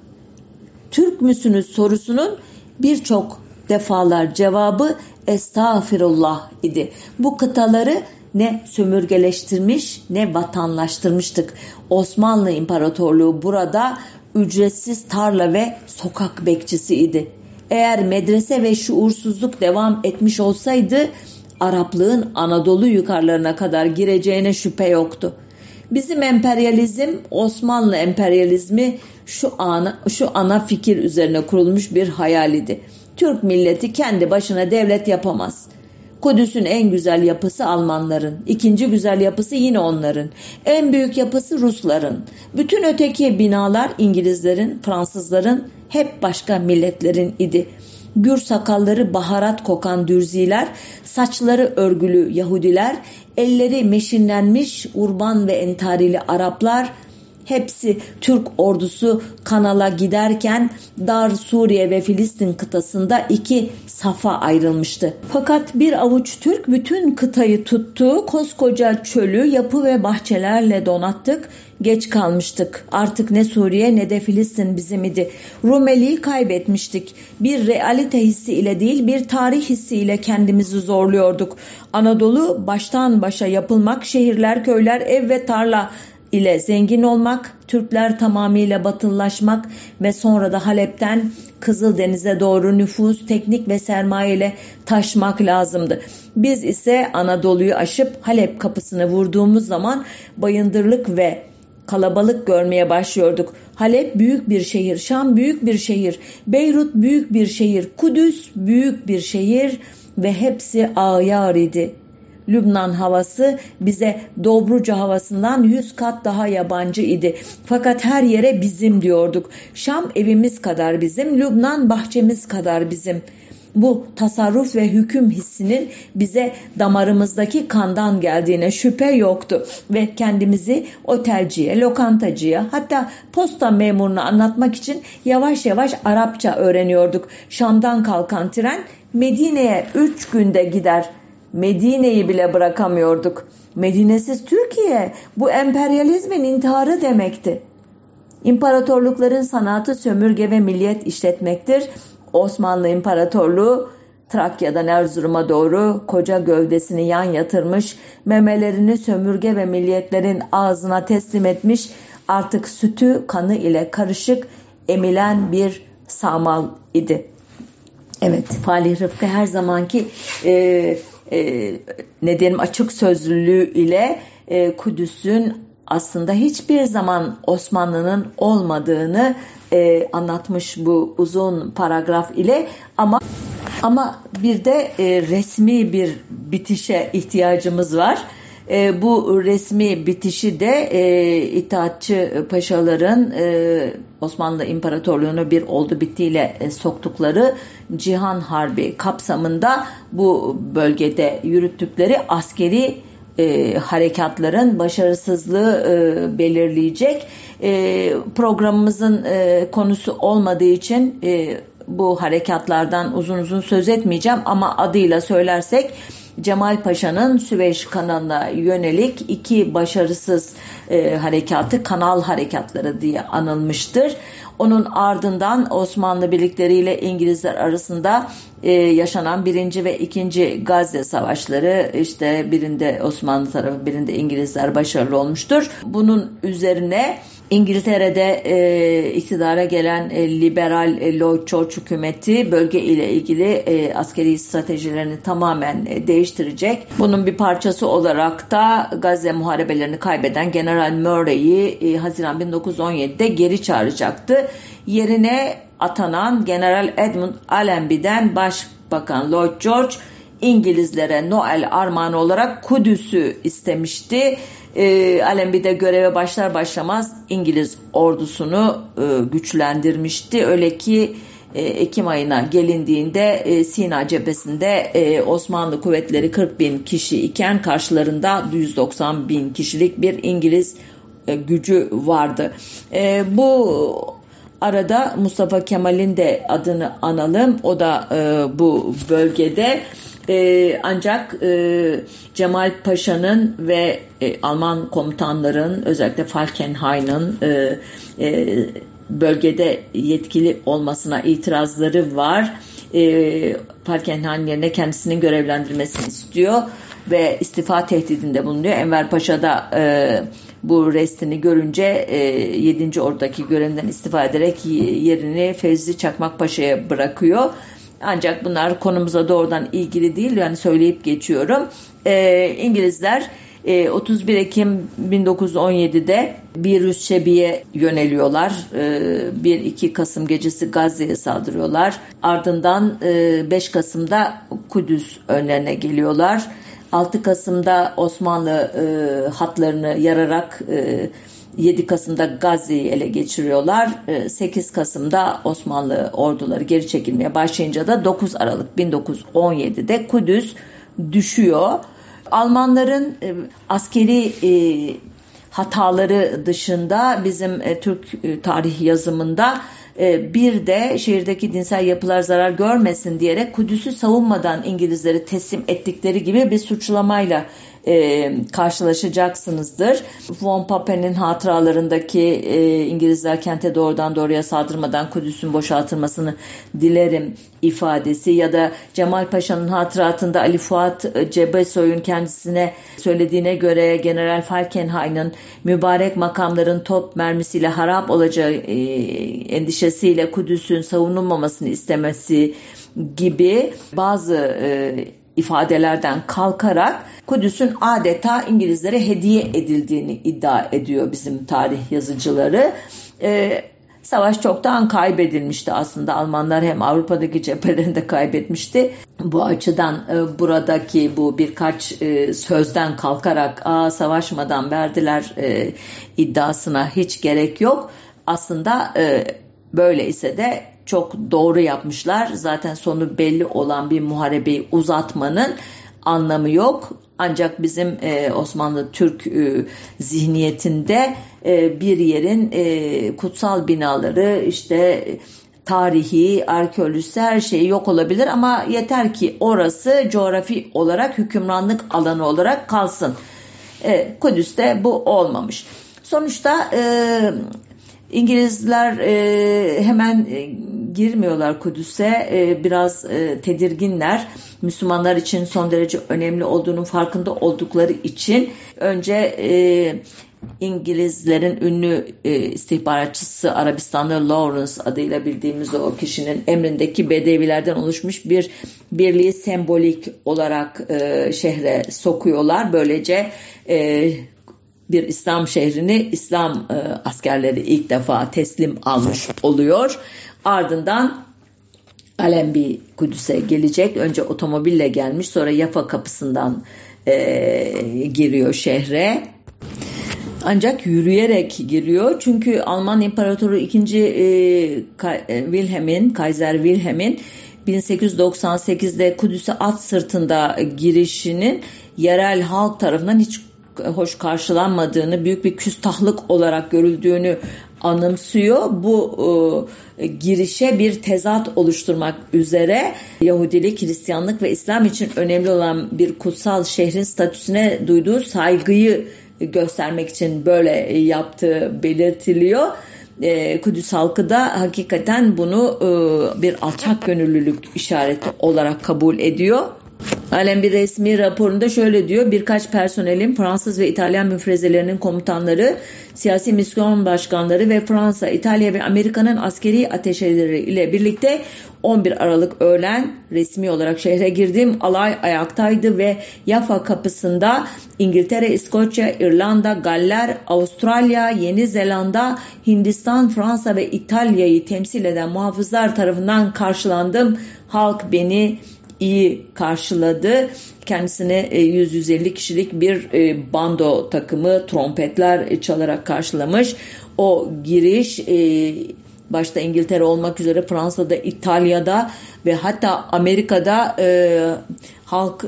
Türk müsünüz sorusunun birçok defalar cevabı estağfirullah idi. Bu kıtaları ne sömürgeleştirmiş ne vatanlaştırmıştık. Osmanlı İmparatorluğu burada ücretsiz tarla ve sokak bekçisi idi. Eğer medrese ve şuursuzluk devam etmiş olsaydı Araplığın Anadolu yukarılarına kadar gireceğine şüphe yoktu. Bizim emperyalizm Osmanlı emperyalizmi şu ana, şu ana fikir üzerine kurulmuş bir hayal idi. Türk milleti kendi başına devlet yapamaz. Kudüs'ün en güzel yapısı Almanların, ikinci güzel yapısı yine onların, en büyük yapısı Rusların. Bütün öteki binalar İngilizlerin, Fransızların, hep başka milletlerin idi gür sakalları baharat kokan dürziler, saçları örgülü Yahudiler, elleri meşinlenmiş urban ve entarili Araplar, hepsi Türk ordusu kanala giderken Dar Suriye ve Filistin kıtasında iki safa ayrılmıştı. Fakat bir avuç Türk bütün kıtayı tuttu, koskoca çölü yapı ve bahçelerle donattık, geç kalmıştık. Artık ne Suriye ne de Filistin bizim idi. Rumeli'yi kaybetmiştik. Bir realite hissi ile değil bir tarih hissi ile kendimizi zorluyorduk. Anadolu baştan başa yapılmak, şehirler, köyler, ev ve tarla ile zengin olmak, Türkler tamamıyla batıllaşmak ve sonra da Halep'ten Kızıldeniz'e doğru nüfus, teknik ve sermaye ile taşmak lazımdı. Biz ise Anadolu'yu aşıp Halep kapısını vurduğumuz zaman bayındırlık ve kalabalık görmeye başlıyorduk. Halep büyük bir şehir, Şam büyük bir şehir, Beyrut büyük bir şehir, Kudüs büyük bir şehir ve hepsi ayar idi. Lübnan havası bize Dobruca havasından yüz kat daha yabancı idi. Fakat her yere bizim diyorduk. Şam evimiz kadar bizim, Lübnan bahçemiz kadar bizim.'' bu tasarruf ve hüküm hissinin bize damarımızdaki kandan geldiğine şüphe yoktu ve kendimizi otelciye, lokantacıya hatta posta memuruna anlatmak için yavaş yavaş Arapça öğreniyorduk. Şam'dan kalkan tren Medine'ye 3 günde gider. Medine'yi bile bırakamıyorduk. Medinesiz Türkiye bu emperyalizmin intiharı demekti. İmparatorlukların sanatı sömürge ve milliyet işletmektir. Osmanlı İmparatorluğu Trakya'dan Erzurum'a doğru koca gövdesini yan yatırmış, memelerini sömürge ve milliyetlerin ağzına teslim etmiş, artık sütü kanı ile karışık emilen bir samal idi. Evet, Falih Rıfkı her zamanki e, e, ne diyelim açık sözlülüğü ile e, Kudüs'ün aslında hiçbir zaman Osmanlı'nın olmadığını e, anlatmış bu uzun paragraf ile ama ama bir de e, resmi bir bitişe ihtiyacımız var. E, bu resmi bitişi de e, İttihatçı paşaların e, Osmanlı İmparatorluğu'nu bir oldu bittiğiyle e, soktukları Cihan Harbi kapsamında bu bölgede yürüttükleri askeri e, harekatların başarısızlığı e, belirleyecek. E, programımızın e, konusu olmadığı için e, bu harekatlardan uzun uzun söz etmeyeceğim ama adıyla söylersek Cemal Paşa'nın Süveyş kanalına yönelik iki başarısız e, harekatı kanal harekatları diye anılmıştır. Onun ardından Osmanlı birlikleriyle İngilizler arasında e, yaşanan birinci ve ikinci Gazze savaşları işte birinde Osmanlı tarafı birinde İngilizler başarılı olmuştur. Bunun üzerine İngiltere'de e, iktidara gelen e, liberal e, Lloyd George hükümeti bölge ile ilgili e, askeri stratejilerini tamamen e, değiştirecek. Bunun bir parçası olarak da Gazze muharebelerini kaybeden General Murray'i e, Haziran 1917'de geri çağıracaktı. Yerine atanan General Edmund Allenby'den Başbakan Lloyd George İngilizlere Noel armağanı olarak Kudüs'ü istemişti. E, Allenby'de göreve başlar başlamaz İngiliz ordusunu e, güçlendirmişti. Öyle ki e, Ekim ayına gelindiğinde e, Sina cephesinde e, Osmanlı kuvvetleri 40 bin kişi iken karşılarında 190 bin kişilik bir İngiliz e, gücü vardı. E, bu arada Mustafa Kemal'in de adını analım. O da e, bu bölgede e, ancak e, Cemal Paşa'nın ve e, Alman komutanların özellikle Falkenhayn'ın e, e, bölgede yetkili olmasına itirazları var. E, Falkenhayn yerine kendisinin görevlendirmesini istiyor ve istifa tehdidinde bulunuyor. Enver Paşa da e, bu restini görünce e, 7. Ordu'daki görevinden istifa ederek yerini Fevzi Çakmak Paşa'ya bırakıyor. Ancak bunlar konumuza doğrudan ilgili değil yani söyleyip geçiyorum. E, İngilizler 31 e, Ekim 1917'de bir Rus Şebi'ye yöneliyorlar. 1-2 e, Kasım gecesi Gazze'ye saldırıyorlar. Ardından 5 e, Kasım'da Kudüs önlerine geliyorlar. 6 Kasım'da Osmanlı hatlarını yararak 7 Kasım'da Gazze'yi ele geçiriyorlar. 8 Kasım'da Osmanlı orduları geri çekilmeye başlayınca da 9 Aralık 1917'de Kudüs düşüyor. Almanların e, askeri e, hataları dışında bizim e, Türk tarih yazımında bir de şehirdeki dinsel yapılar zarar görmesin diyerek Kudüs'ü savunmadan İngilizleri teslim ettikleri gibi bir suçlamayla e, karşılaşacaksınızdır. Von Papen'in hatıralarındaki e, İngilizler kente doğrudan doğruya saldırmadan Kudüs'ün boşaltılmasını dilerim ifadesi ya da Cemal Paşa'nın hatıratında Ali Fuat Cebesoy'un kendisine söylediğine göre General Falkenhayn'ın mübarek makamların top mermisiyle harap olacağı e, endişesiyle Kudüs'ün savunulmamasını istemesi gibi bazı e, ifadelerden kalkarak Kudüs'ün adeta İngilizlere hediye edildiğini iddia ediyor bizim tarih yazıcıları. Ee, savaş çoktan kaybedilmişti aslında. Almanlar hem Avrupa'daki cephelerinde kaybetmişti. Bu açıdan e, buradaki bu birkaç e, sözden kalkarak Aa, savaşmadan verdiler e, iddiasına hiç gerek yok. Aslında e, böyle ise de çok doğru yapmışlar. Zaten sonu belli olan bir muharebeyi uzatmanın anlamı yok. Ancak bizim e, Osmanlı Türk e, zihniyetinde e, bir yerin e, kutsal binaları işte tarihi, arkeolojisi her şey yok olabilir ama yeter ki orası coğrafi olarak hükümranlık alanı olarak kalsın. E, Kudüs'te bu olmamış. Sonuçta e, İngilizler e, hemen e, girmiyorlar Kudüs'e e, biraz e, tedirginler. Müslümanlar için son derece önemli olduğunun farkında oldukları için önce e, İngilizlerin ünlü e, istihbaratçısı Arabistanlı Lawrence adıyla bildiğimiz o kişinin emrindeki bedevilerden oluşmuş bir birliği sembolik olarak e, şehre sokuyorlar. Böylece e, bir İslam şehrini İslam e, askerleri ilk defa teslim almış oluyor. Ardından Alembi Kudüs'e gelecek. Önce otomobille gelmiş sonra Yafa kapısından e, giriyor şehre. Ancak yürüyerek giriyor. Çünkü Alman İmparatoru 2. E, e, Wilhelm'in, Kaiser Wilhelm'in 1898'de Kudüs'e at sırtında girişinin yerel halk tarafından hiç hoş karşılanmadığını, büyük bir küstahlık olarak görüldüğünü anımsıyor. Bu e, girişe bir tezat oluşturmak üzere Yahudilik, Hristiyanlık ve İslam için önemli olan bir kutsal şehrin statüsüne duyduğu saygıyı göstermek için böyle yaptığı belirtiliyor. E, Kudüs halkı da hakikaten bunu e, bir alçak gönüllülük işareti olarak kabul ediyor. Alem bir resmi raporunda şöyle diyor. Birkaç personelin Fransız ve İtalyan müfrezelerinin komutanları, siyasi misyon başkanları ve Fransa, İtalya ve Amerika'nın askeri ateşeleri ile birlikte 11 Aralık öğlen resmi olarak şehre girdim. Alay ayaktaydı ve Yafa kapısında İngiltere, İskoçya, İrlanda, Galler, Avustralya, Yeni Zelanda, Hindistan, Fransa ve İtalya'yı temsil eden muhafızlar tarafından karşılandım. Halk beni iyi karşıladı. Kendisine 100-150 kişilik bir e, bando takımı trompetler çalarak karşılamış. O giriş e, başta İngiltere olmak üzere Fransa'da, İtalya'da ve hatta Amerika'da e, halk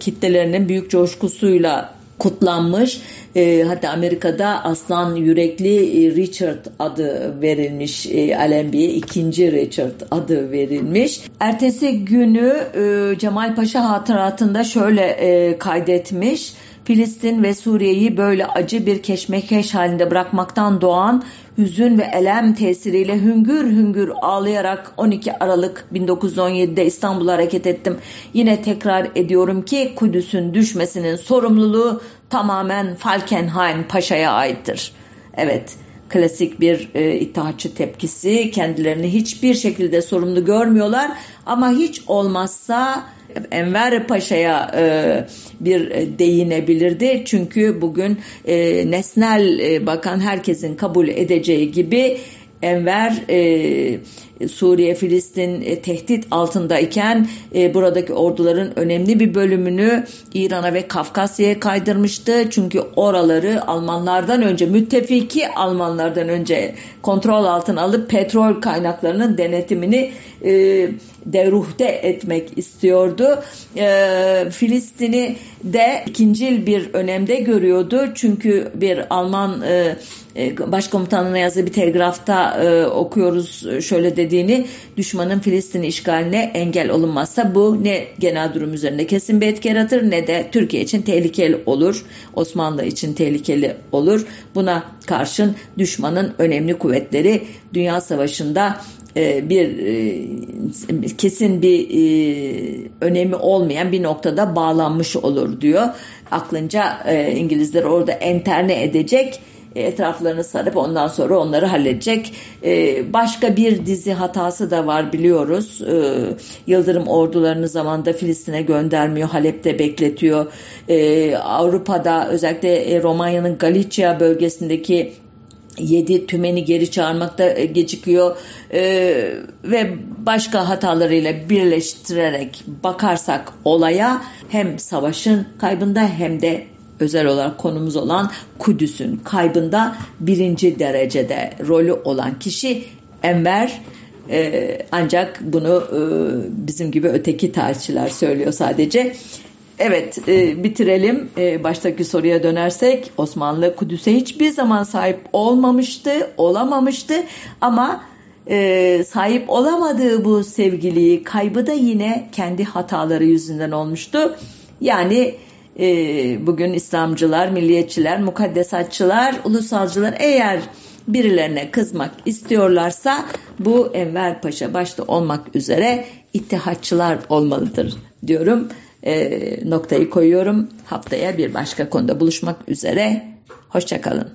kitlelerinin büyük coşkusuyla kutlanmış. E, hatta Amerika'da aslan yürekli e, Richard adı verilmiş e, Alembi'ye ikinci Richard adı verilmiş. Ertesi günü e, Cemal Paşa hatıratında şöyle e, kaydetmiş. Filistin ve Suriye'yi böyle acı bir keşmekeş halinde bırakmaktan doğan hüzün ve elem tesiriyle hüngür hüngür ağlayarak 12 Aralık 1917'de İstanbul'a hareket ettim. Yine tekrar ediyorum ki Kudüs'ün düşmesinin sorumluluğu tamamen Falkenhayn Paşa'ya aittir. Evet klasik bir e, itaatçı tepkisi kendilerini hiçbir şekilde sorumlu görmüyorlar ama hiç olmazsa Enver Paşa'ya e, bir değinebilirdi. Çünkü bugün e, nesnel e, bakan herkesin kabul edeceği gibi Enver e, Suriye, Filistin e, tehdit altındayken e, buradaki orduların önemli bir bölümünü İran'a ve Kafkasya'ya kaydırmıştı. Çünkü oraları Almanlardan önce, müttefiki Almanlardan önce kontrol altına alıp petrol kaynaklarının denetimini e, deruhte etmek istiyordu. E, Filistin'i de ikincil bir önemde görüyordu. Çünkü bir Alman e, e başkomutanına yazdığı bir telgrafta e, okuyoruz şöyle dediğini düşmanın Filistin işgaline engel olunmazsa bu ne genel durum üzerinde kesin bir etki yaratır ne de Türkiye için tehlikeli olur. Osmanlı için tehlikeli olur. Buna karşın düşmanın önemli kuvvetleri Dünya Savaşı'nda e, bir e, kesin bir e, önemi olmayan bir noktada bağlanmış olur diyor. Aklınca İngilizler orada enterne edecek etraflarını sarıp ondan sonra onları halledecek. Başka bir dizi hatası da var biliyoruz. Yıldırım ordularını zamanda Filistin'e göndermiyor. Halep'te bekletiyor. Avrupa'da özellikle Romanya'nın Galicia bölgesindeki yedi tümeni geri çağırmakta e, gecikiyor ee, ve başka hatalarıyla birleştirerek bakarsak olaya hem savaşın kaybında hem de özel olarak konumuz olan Kudüs'ün kaybında birinci derecede rolü olan kişi Enver ee, ancak bunu e, bizim gibi öteki tarihçiler söylüyor sadece. Evet e, bitirelim. E, baştaki soruya dönersek Osmanlı Kudüs'e hiçbir zaman sahip olmamıştı, olamamıştı ama e, sahip olamadığı bu sevgiliyi kaybı da yine kendi hataları yüzünden olmuştu. Yani e, bugün İslamcılar, milliyetçiler, mukaddesatçılar, ulusalcılar eğer birilerine kızmak istiyorlarsa bu Enver Paşa başta olmak üzere ittihatçılar olmalıdır diyorum e, noktayı koyuyorum. Haftaya bir başka konuda buluşmak üzere. Hoşçakalın.